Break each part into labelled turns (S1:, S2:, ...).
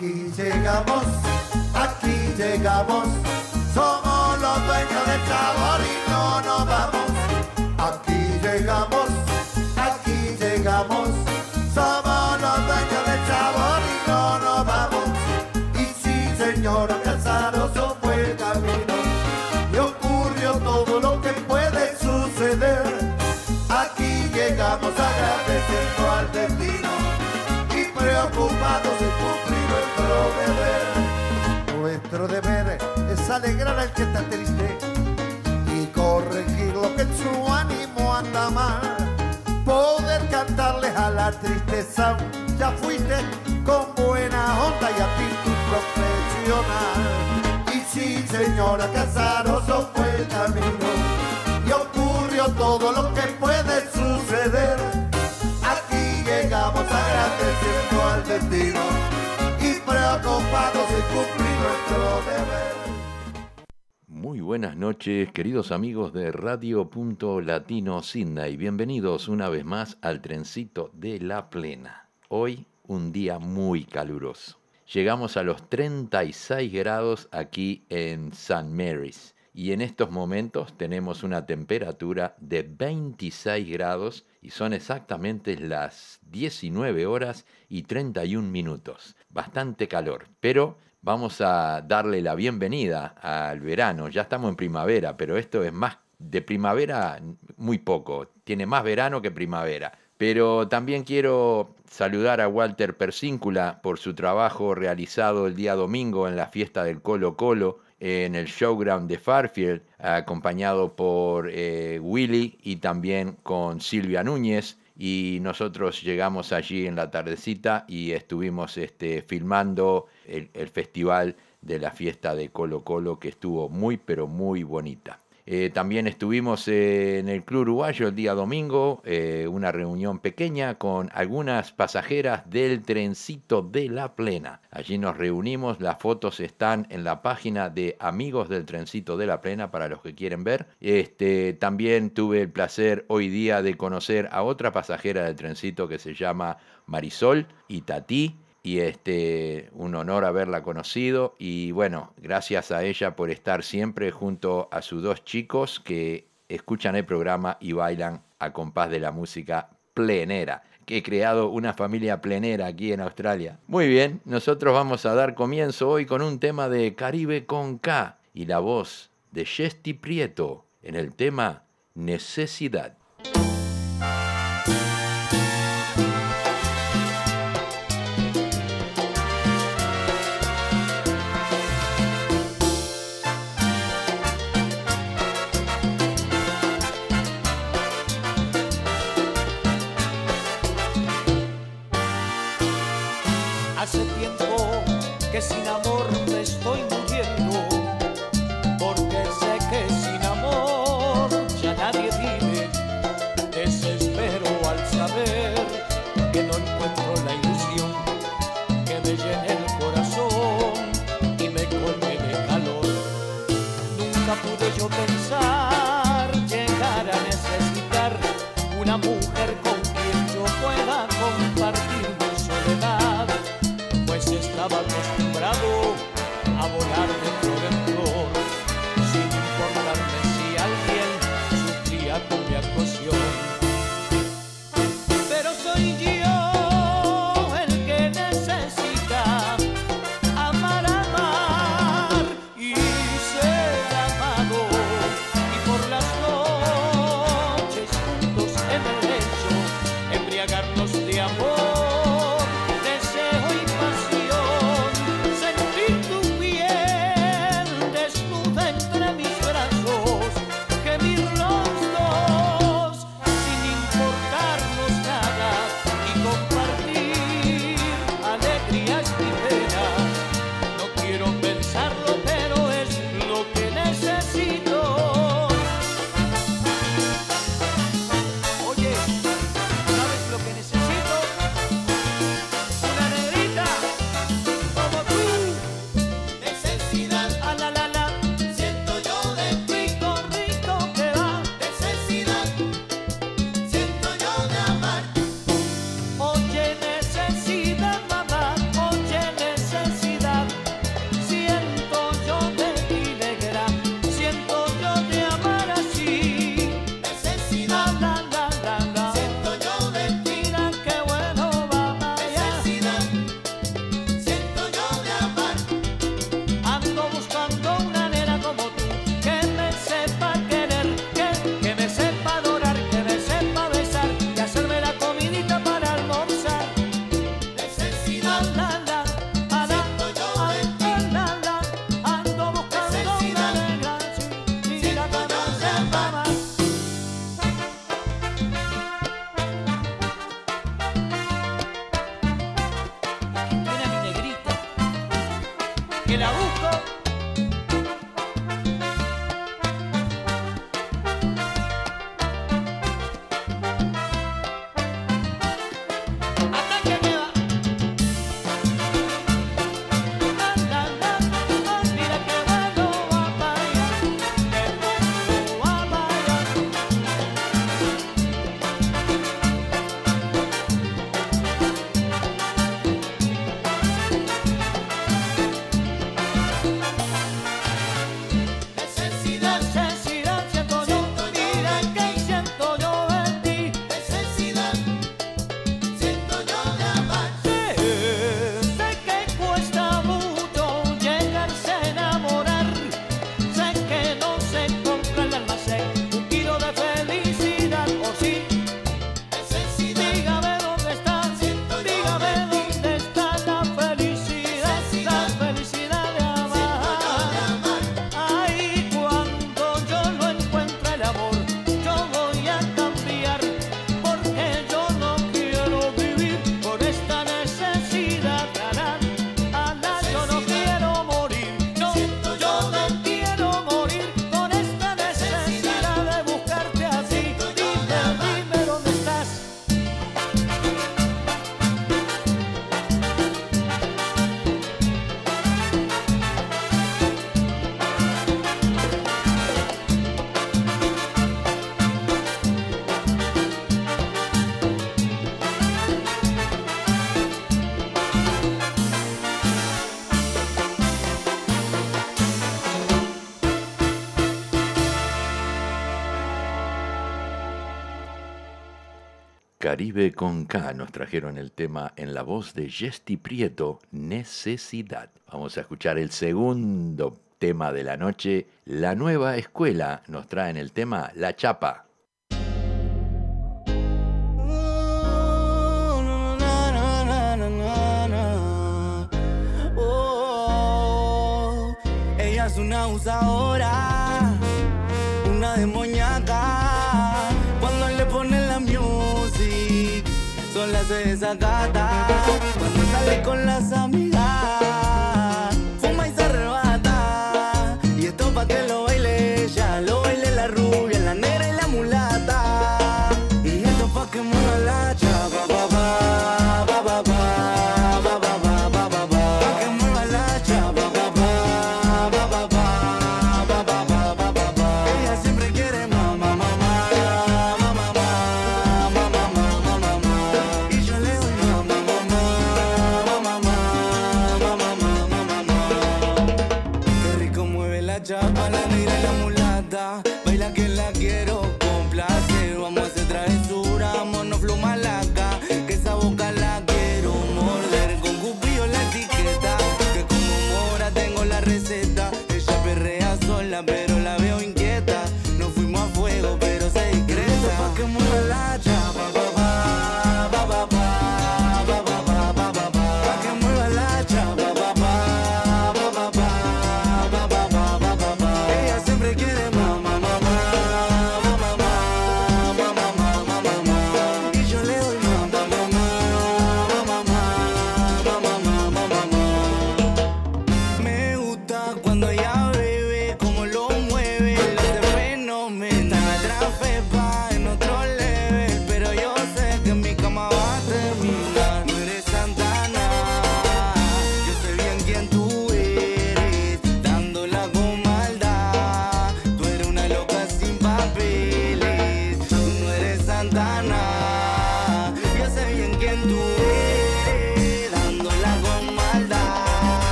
S1: Aquí llegamos, aquí llegamos, somos los dueños del sabor y no nos vamos. Alegrar al que está triste y corregir lo que en su ánimo anda mal. Poder cantarles a la tristeza, ya fuiste con buena onda y actitud profesional. Y sí, señora Casaroso fue el camino y ocurrió todo lo que puede suceder. Aquí llegamos agradeciendo al destino y preocupados de cumplir nuestro deber.
S2: Muy buenas noches, queridos amigos de Radio Punto Latino Sydney. Bienvenidos una vez más al trencito de la plena. Hoy un día muy caluroso. Llegamos a los 36 grados aquí en St. Mary's y en estos momentos tenemos una temperatura de 26 grados y son exactamente las 19 horas y 31 minutos. Bastante calor, pero vamos a darle la bienvenida al verano. Ya estamos en primavera, pero esto es más de primavera muy poco. Tiene más verano que primavera. Pero también quiero saludar a Walter Persíncula por su trabajo realizado el día domingo en la fiesta del Colo Colo en el showground de Farfield, acompañado por eh, Willy y también con Silvia Núñez. Y nosotros llegamos allí en la tardecita y estuvimos este, filmando el, el festival de la fiesta de Colo Colo que estuvo muy pero muy bonita. Eh, también estuvimos eh, en el Club Uruguayo el día domingo, eh, una reunión pequeña con algunas pasajeras del trencito de la plena. Allí nos reunimos, las fotos están en la página de Amigos del Trencito de la Plena para los que quieren ver. Este, también tuve el placer hoy día de conocer a otra pasajera del trencito que se llama Marisol y Tati y este un honor haberla conocido y bueno, gracias a ella por estar siempre junto a sus dos chicos que escuchan el programa y bailan a compás de la música plenera. Que he creado una familia plenera aquí en Australia. Muy bien, nosotros vamos a dar comienzo hoy con un tema de Caribe con K y la voz de Chesty Prieto en el tema Necesidad. Caribe con K nos trajeron el tema en la voz de Jesti Prieto, Necesidad. Vamos a escuchar el segundo tema de la noche. La nueva escuela nos traen el tema La Chapa.
S3: Oh, ella es una usadora, una demonio de esa gata. Cuando sale con las amigas.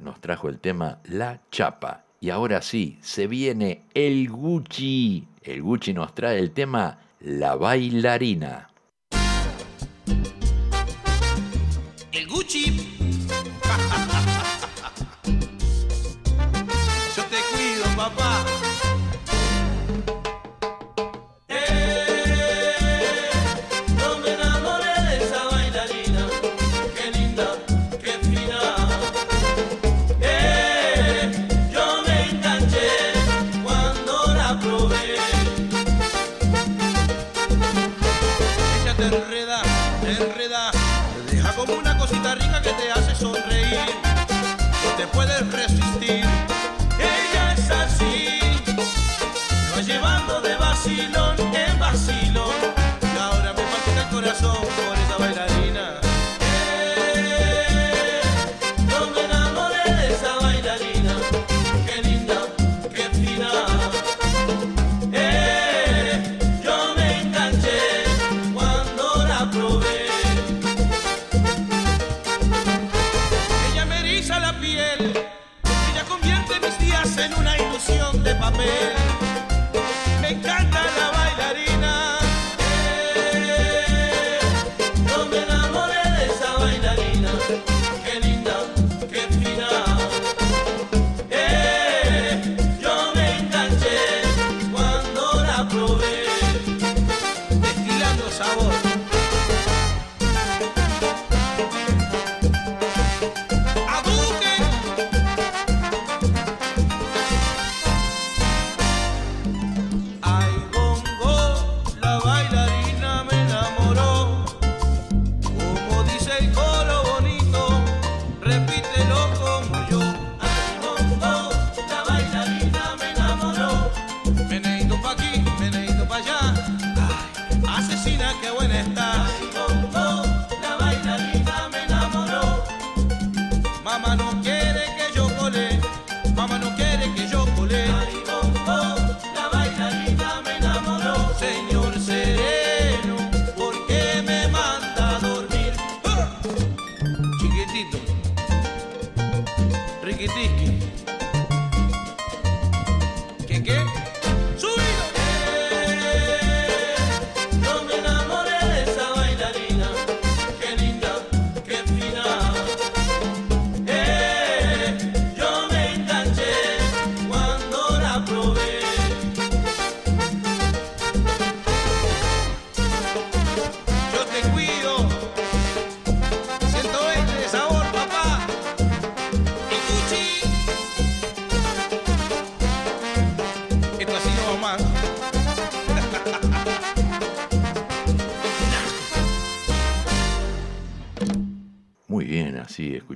S3: Nos
S2: trajo el tema La Chapa. Y ahora sí, se viene el Gucci. El Gucci nos trae el tema La Bailarina.
S4: papel.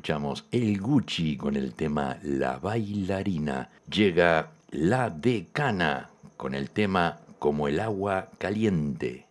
S2: escuchamos El Gucci con el tema La bailarina. Llega La Decana con el tema Como el agua caliente.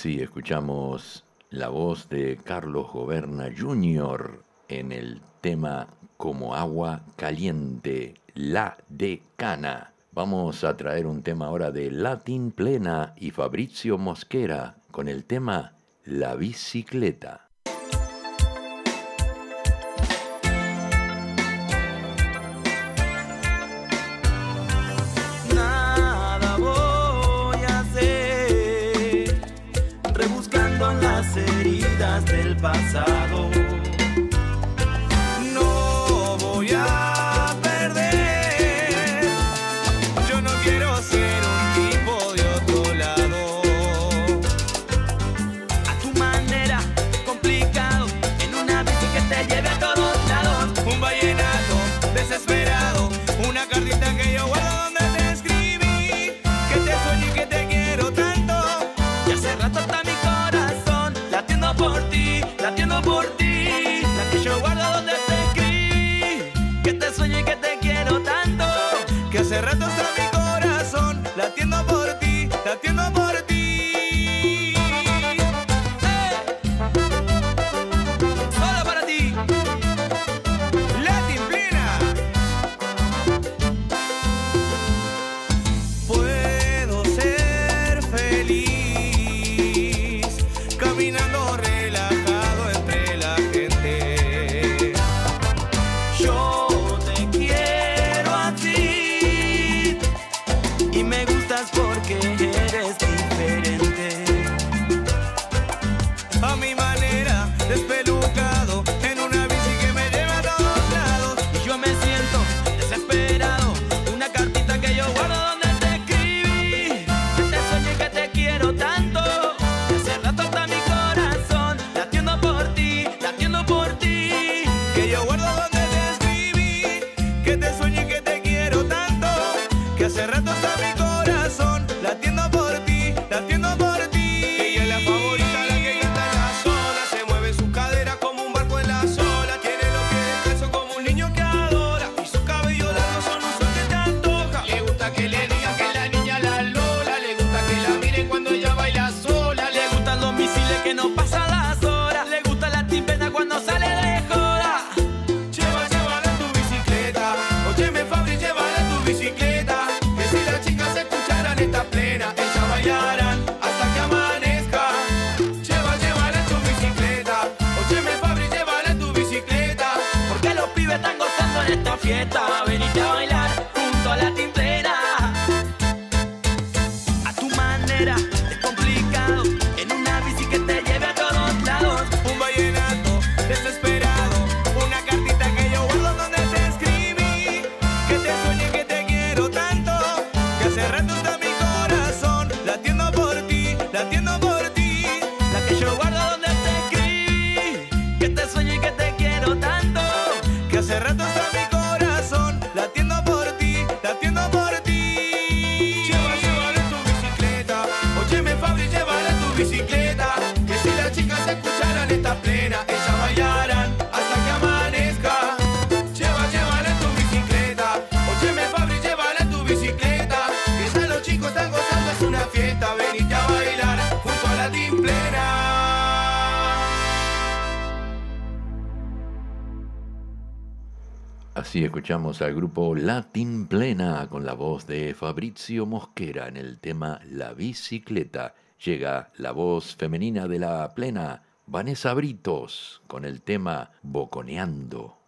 S5: Así escuchamos la voz de Carlos Goberna Jr. en el tema Como agua caliente, la decana. Vamos a traer un tema ahora de Latin Plena y Fabricio Mosquera con el tema La bicicleta.
S6: pasar. Hace rato
S5: escuchamos al grupo Latin Plena con la voz de Fabrizio Mosquera en el tema La bicicleta. Llega la voz femenina de la plena, Vanessa Britos, con el tema Boconeando.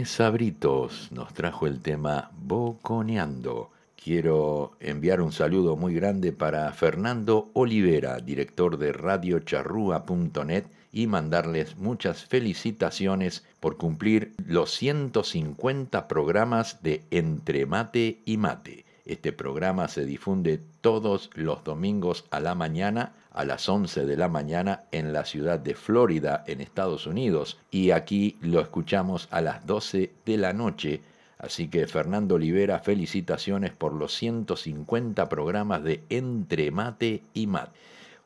S2: Vanessa Britos nos trajo el tema Boconeando. Quiero enviar un saludo muy grande para Fernando Olivera, director de radiocharrúa.net, y mandarles muchas felicitaciones por cumplir los 150 programas de Entre Mate y Mate. Este programa se difunde todos los domingos a la mañana, a las 11 de la mañana, en la ciudad de Florida, en Estados Unidos, y aquí lo escuchamos a las 12 de la noche. Así que Fernando Olivera, felicitaciones por los 150 programas de Entre Mate y Mate.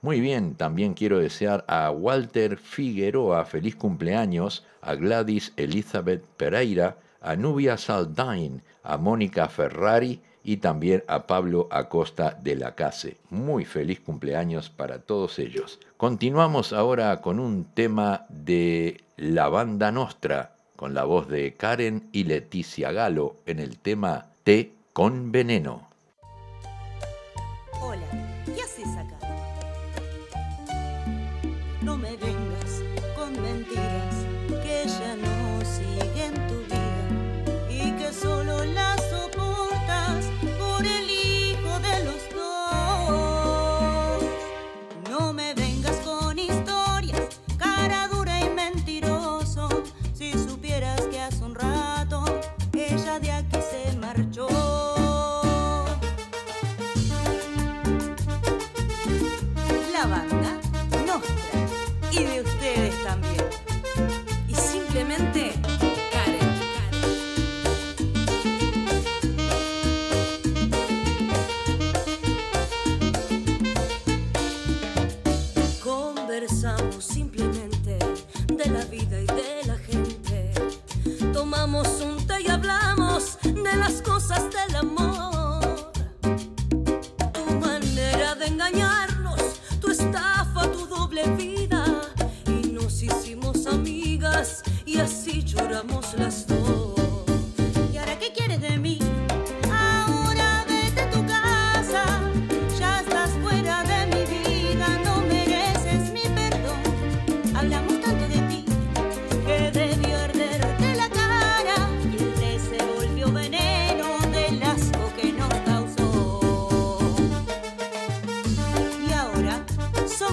S2: Muy bien, también quiero desear a Walter Figueroa feliz cumpleaños, a Gladys Elizabeth Pereira, a Nubia Saldain, a Mónica Ferrari y también a Pablo Acosta de la Case. Muy feliz cumpleaños para todos ellos. Continuamos ahora con un tema de la banda Nostra, con la voz de Karen y Leticia Galo en el tema Té con veneno.
S7: Hola,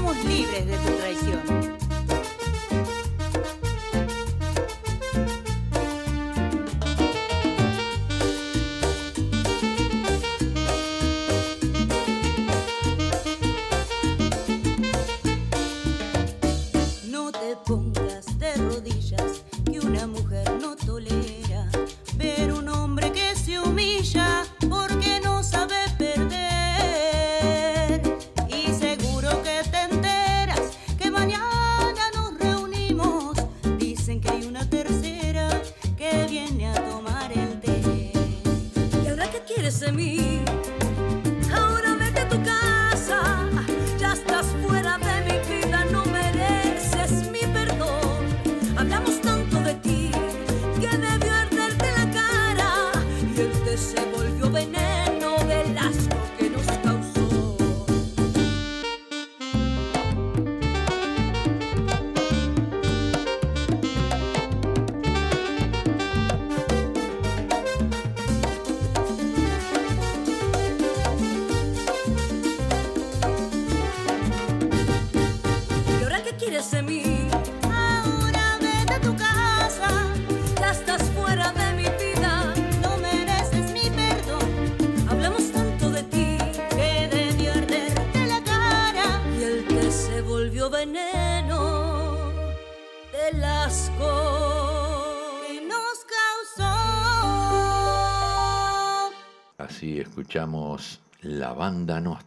S7: somos libres de tu traición.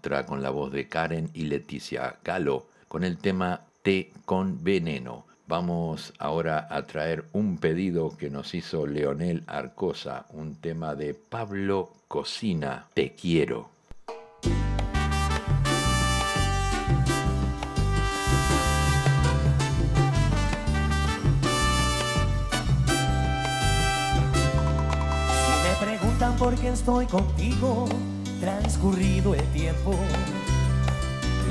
S2: Con la voz de Karen y Leticia Galo con el tema Té con veneno. Vamos ahora a traer un pedido que nos hizo Leonel Arcosa, un tema de Pablo Cocina, Te quiero.
S8: Si me preguntan por qué estoy contigo, transcurrido el tiempo,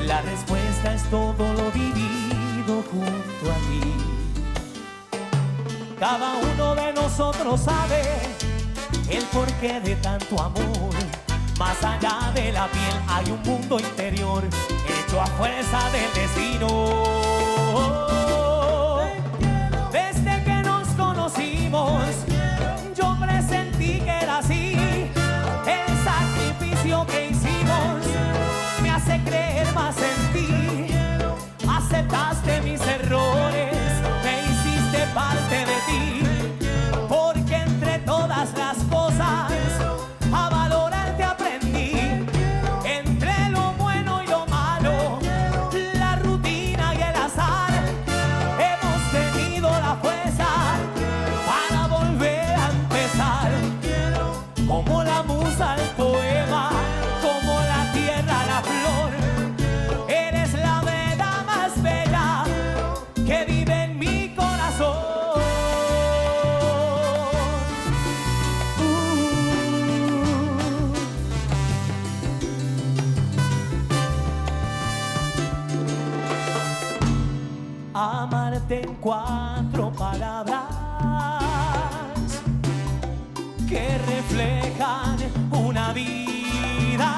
S8: la respuesta es todo lo vivido junto a ti. cada uno de nosotros sabe el porqué de tanto amor. Más allá de la piel hay un mundo interior hecho a fuerza del destino. Mis errores, me hiciste parte de ti. Cuatro palabras que reflejan una vida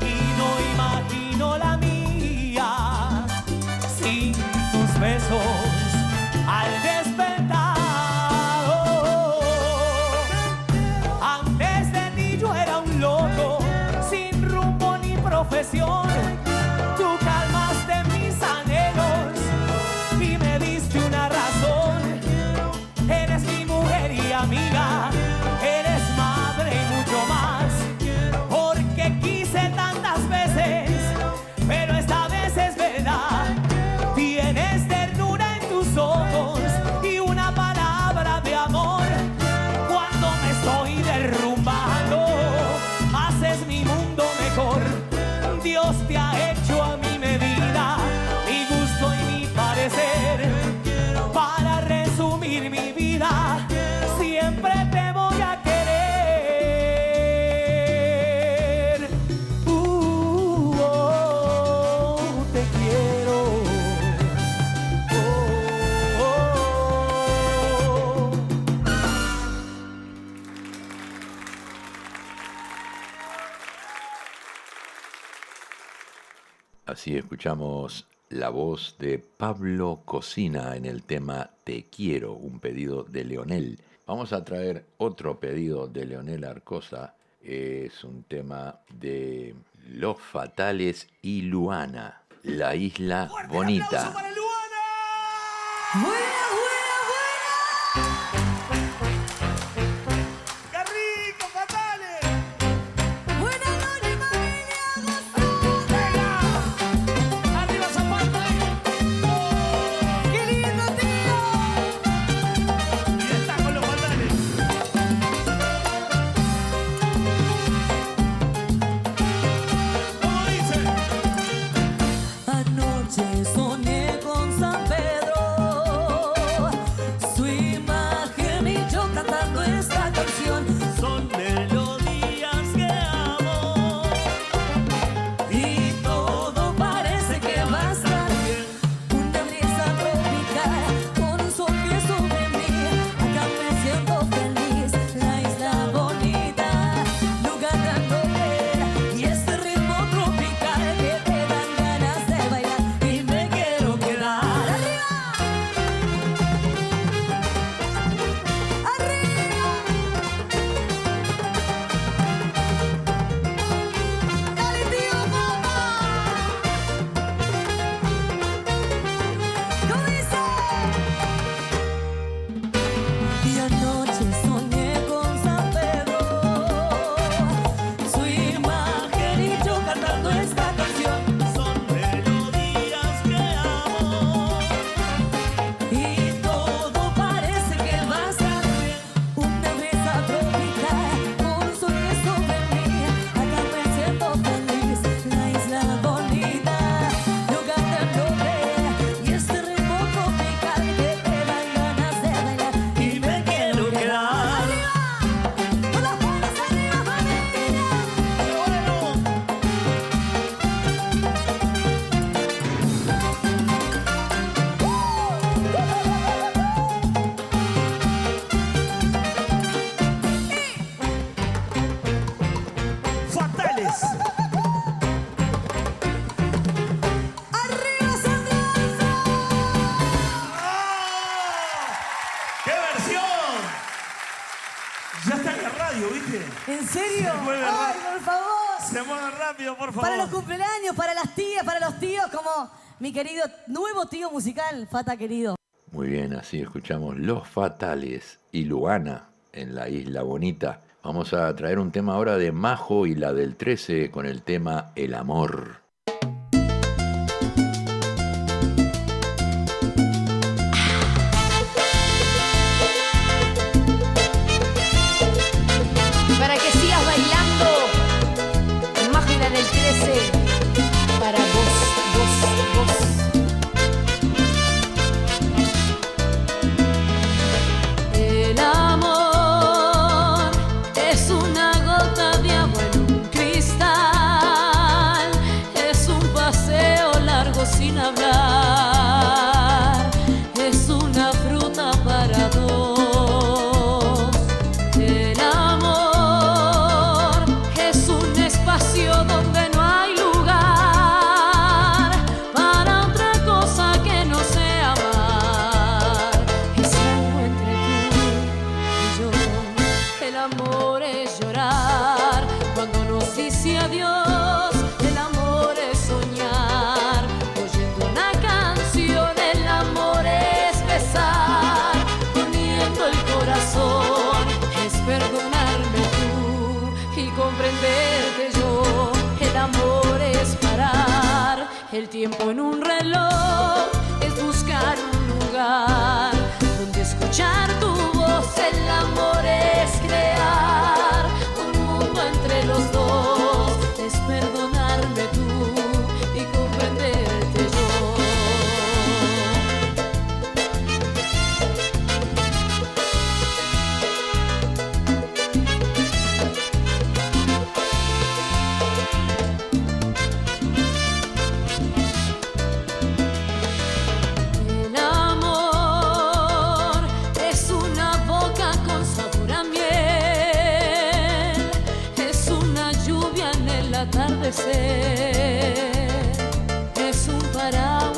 S8: y no imagino la mía sin tus besos al despertar. Antes de ti yo era un loco sin rumbo ni profesión.
S2: Así escuchamos la voz de Pablo Cocina en el tema Te quiero, un pedido de Leonel. Vamos a traer otro pedido de Leonel Arcosa. Es un tema de Los Fatales y Luana, la isla bonita.
S9: Buenas querido nuevo tío musical, Fata querido.
S2: Muy bien, así escuchamos Los Fatales y Luana en la Isla Bonita. Vamos a traer un tema ahora de Majo y la del 13 con el tema El Amor.
S5: Atardecer, es un paraguas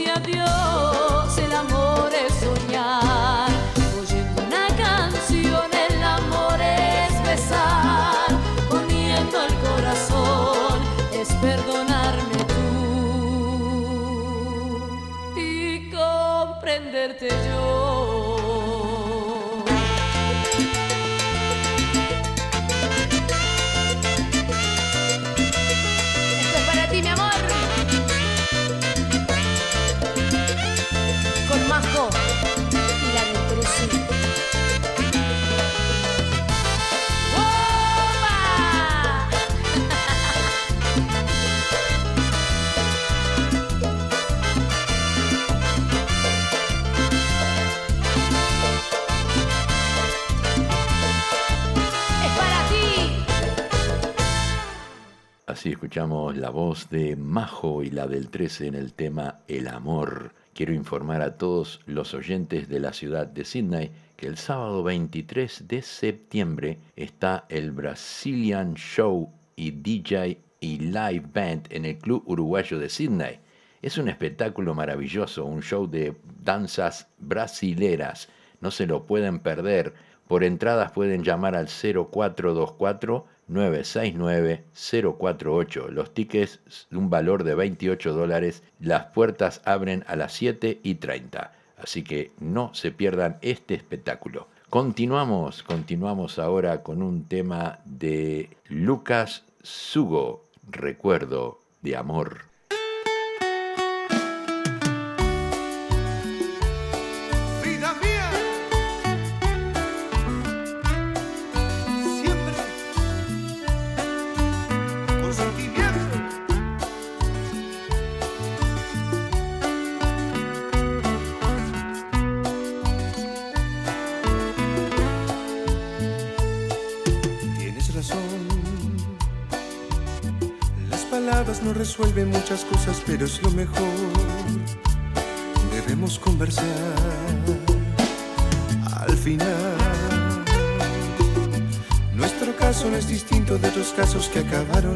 S5: nos dice adiós.
S2: Escuchamos la voz de Majo y la del 13 en el tema El amor. Quiero informar a todos los oyentes de la ciudad de Sydney que el sábado 23 de septiembre está el Brazilian Show y DJ y Live Band en el Club Uruguayo de Sydney. Es un espectáculo maravilloso, un show de danzas brasileras. No se lo pueden perder. Por entradas pueden llamar al 0424 969 048. Los tickets de un valor de 28 dólares. Las puertas abren a las 7 y 30. Así que no se pierdan este espectáculo. Continuamos, continuamos ahora con un tema de Lucas Sugo, Recuerdo de Amor.
S10: mejor debemos conversar al final. Nuestro caso no es distinto de los casos que acabaron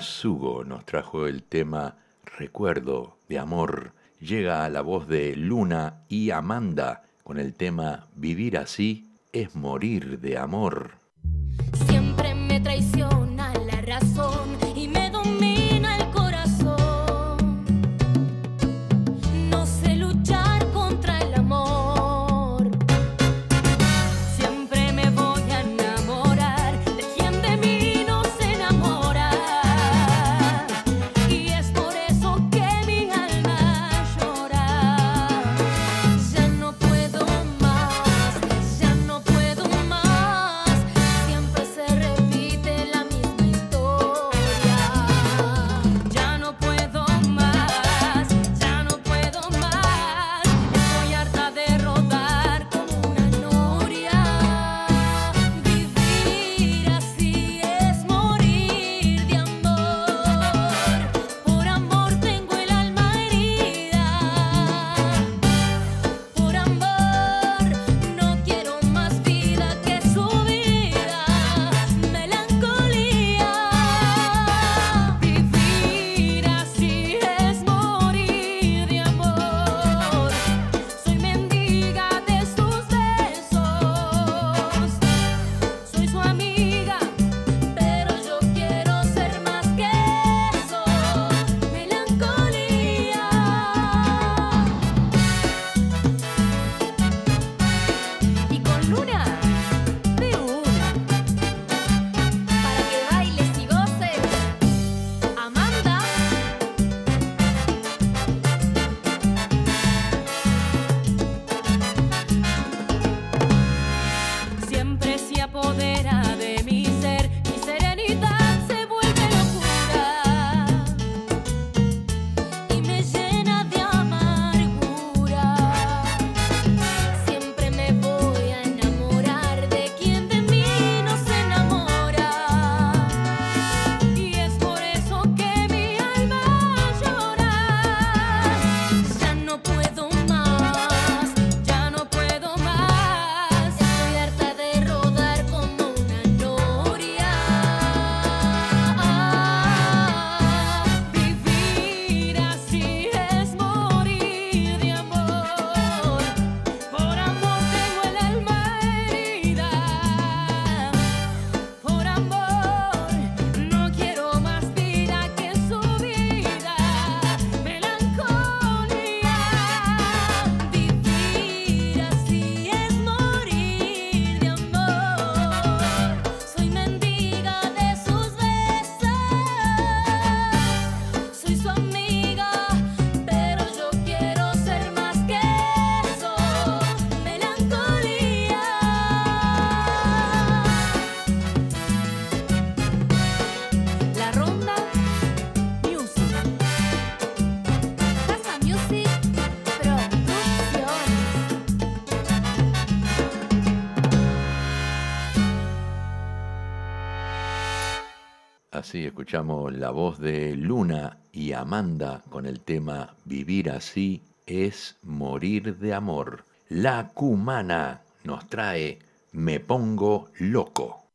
S2: Sugo nos trajo el tema Recuerdo de Amor. Llega a la voz de Luna y Amanda con el tema Vivir así es morir de amor. Escuchamos la voz de Luna y Amanda con el tema Vivir así es morir de amor. La cumana nos trae Me pongo loco.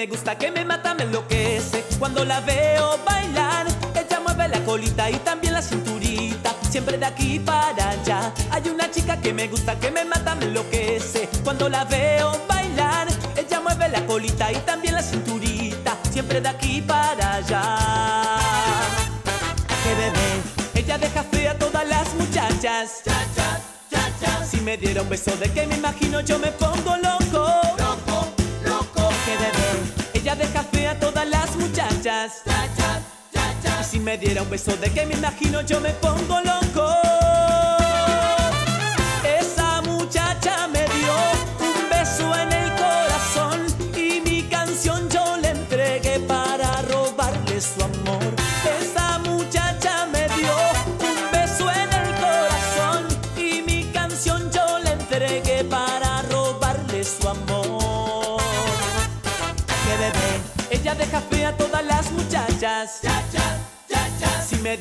S11: Me gusta, que me mata, me enloquece. Cuando la veo bailar, ella mueve la colita y también la cinturita. Siempre de aquí para allá. Hay una chica que me gusta, que me mata, me enloquece. Cuando la veo bailar, ella mueve la colita y también la cinturita. Siempre de aquí para allá. Que bebé, ella deja fea a todas las muchachas. Si me diera un beso de que me imagino, yo me pongo. Loco, diera un beso de que me imagino, yo me pongo loco.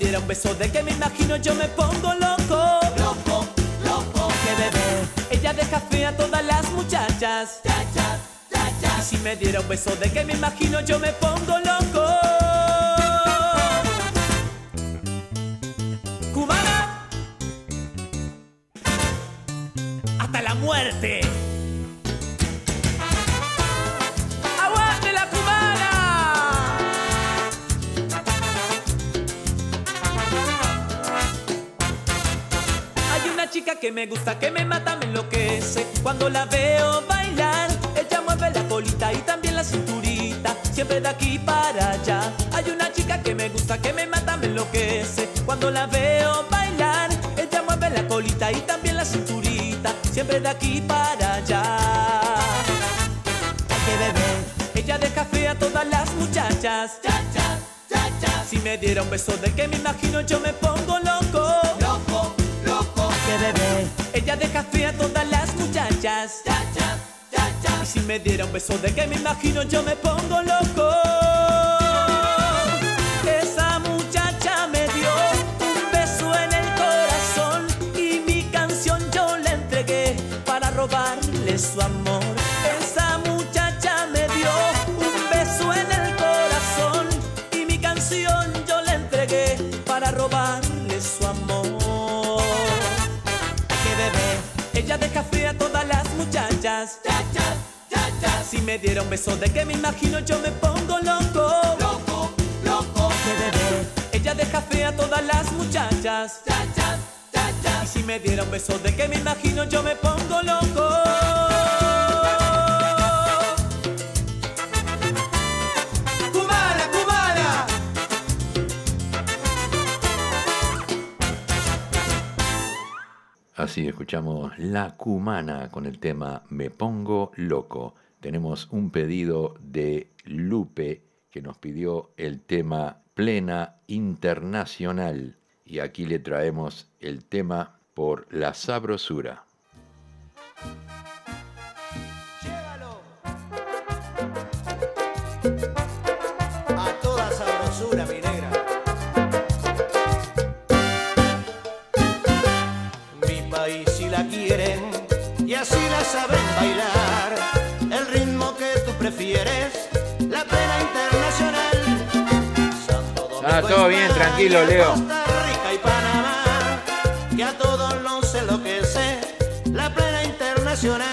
S11: Diera un beso de que me imagino yo me pongo loco. Loco, loco. Que bebé, ella deja fea a todas las muchachas. Y si me diera un beso de que me imagino yo me pongo loco. Cubana. Hasta la muerte. Chica que me gusta, que me mata, me enloquece. Cuando la veo bailar, ella mueve la colita y también la cinturita. Siempre de aquí para allá. Hay una chica que me gusta, que me mata, me enloquece. Cuando la veo bailar, ella mueve la colita y también la cinturita. Siempre de aquí para allá. Que bebé, ella deja fea a todas las muchachas. Si me diera un beso de que me imagino, yo me pongo loco. Que bebé, ella deja fea a todas las muchachas. Y si me diera un beso de que me imagino, yo me pongo loco. Esa muchacha me dio un beso en el corazón y mi canción yo le entregué para robarle su amor. Si me diera un beso de que me imagino yo me pongo loco. Loco, loco. Que bebé, ella deja fea a todas las muchachas. Y si me diera un beso de que me imagino yo me pongo loco.
S2: Así escuchamos La Cumana con el tema Me Pongo Loco. Tenemos un pedido de Lupe que nos pidió el tema Plena Internacional. Y aquí le traemos el tema por la sabrosura. Ah, todo bien, tranquilo, Leo.
S4: Costa Rica y Panamá, que a todos nos enloquece, la plena internacional.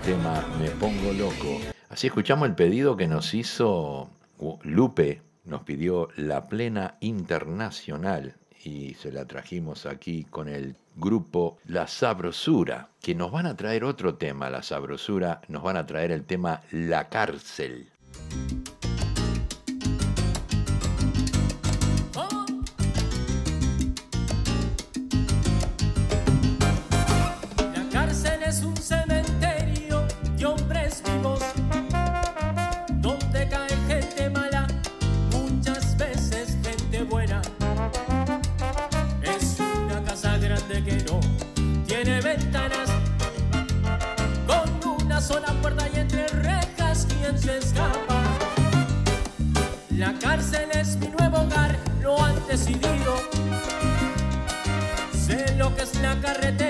S2: tema Me Pongo Loco. Así escuchamos el pedido que nos hizo Lupe, nos pidió La Plena Internacional y se la trajimos aquí con el grupo La Sabrosura, que nos van a traer otro tema, La Sabrosura, nos van a traer el tema La Cárcel.
S12: Sé lo que es la carretera.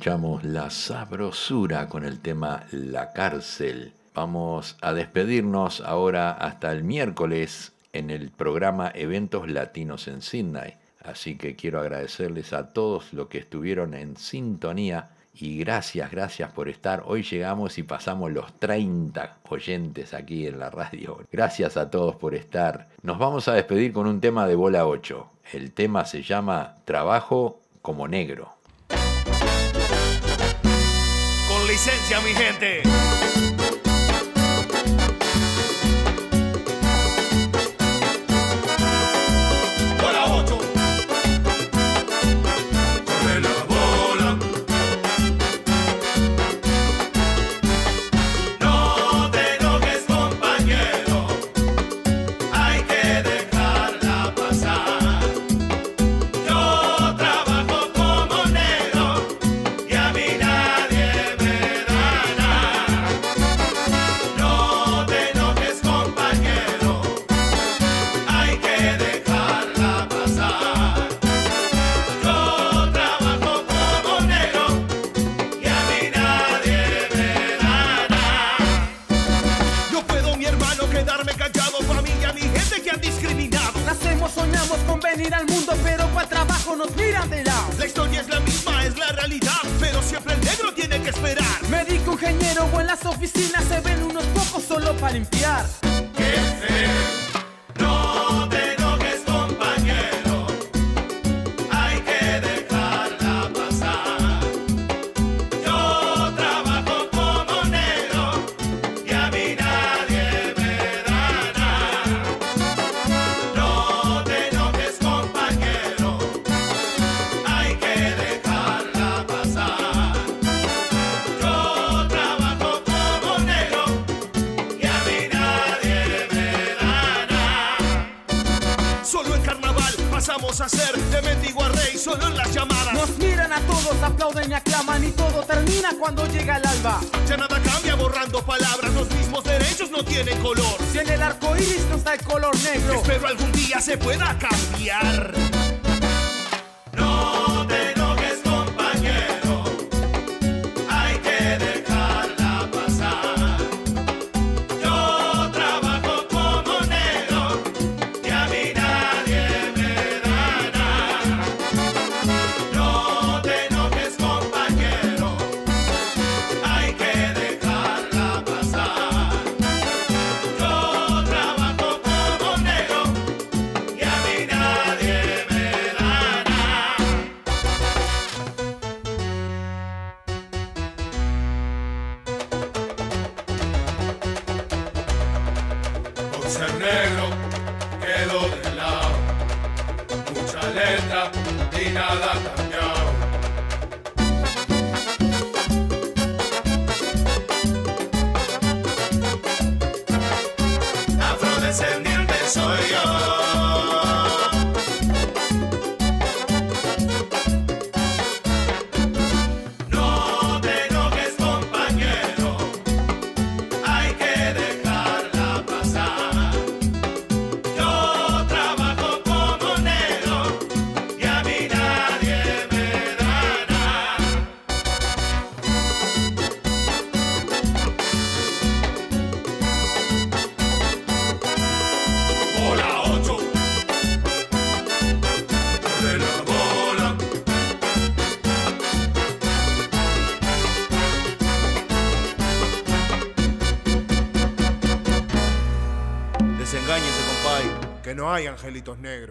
S2: Escuchamos La Sabrosura con el tema La Cárcel. Vamos a despedirnos ahora hasta el miércoles en el programa Eventos Latinos en Sydney. Así que quiero agradecerles a todos los que estuvieron en sintonía y gracias, gracias por estar. Hoy llegamos y pasamos los 30 oyentes aquí en la radio. Gracias a todos por estar. Nos vamos a despedir con un tema de bola 8. El tema se llama Trabajo como negro.
S4: Licencia, mi gente.
S13: De
S14: mendigo a rey, solo en las llamadas.
S13: Nos miran a todos, aplauden y aclaman y todo termina cuando llega el alba.
S14: Ya nada cambia borrando palabras, los mismos derechos no tienen color.
S13: Si en el arco iris no está el color negro.
S14: Espero algún día se pueda cambiar. No hay angelitos negros.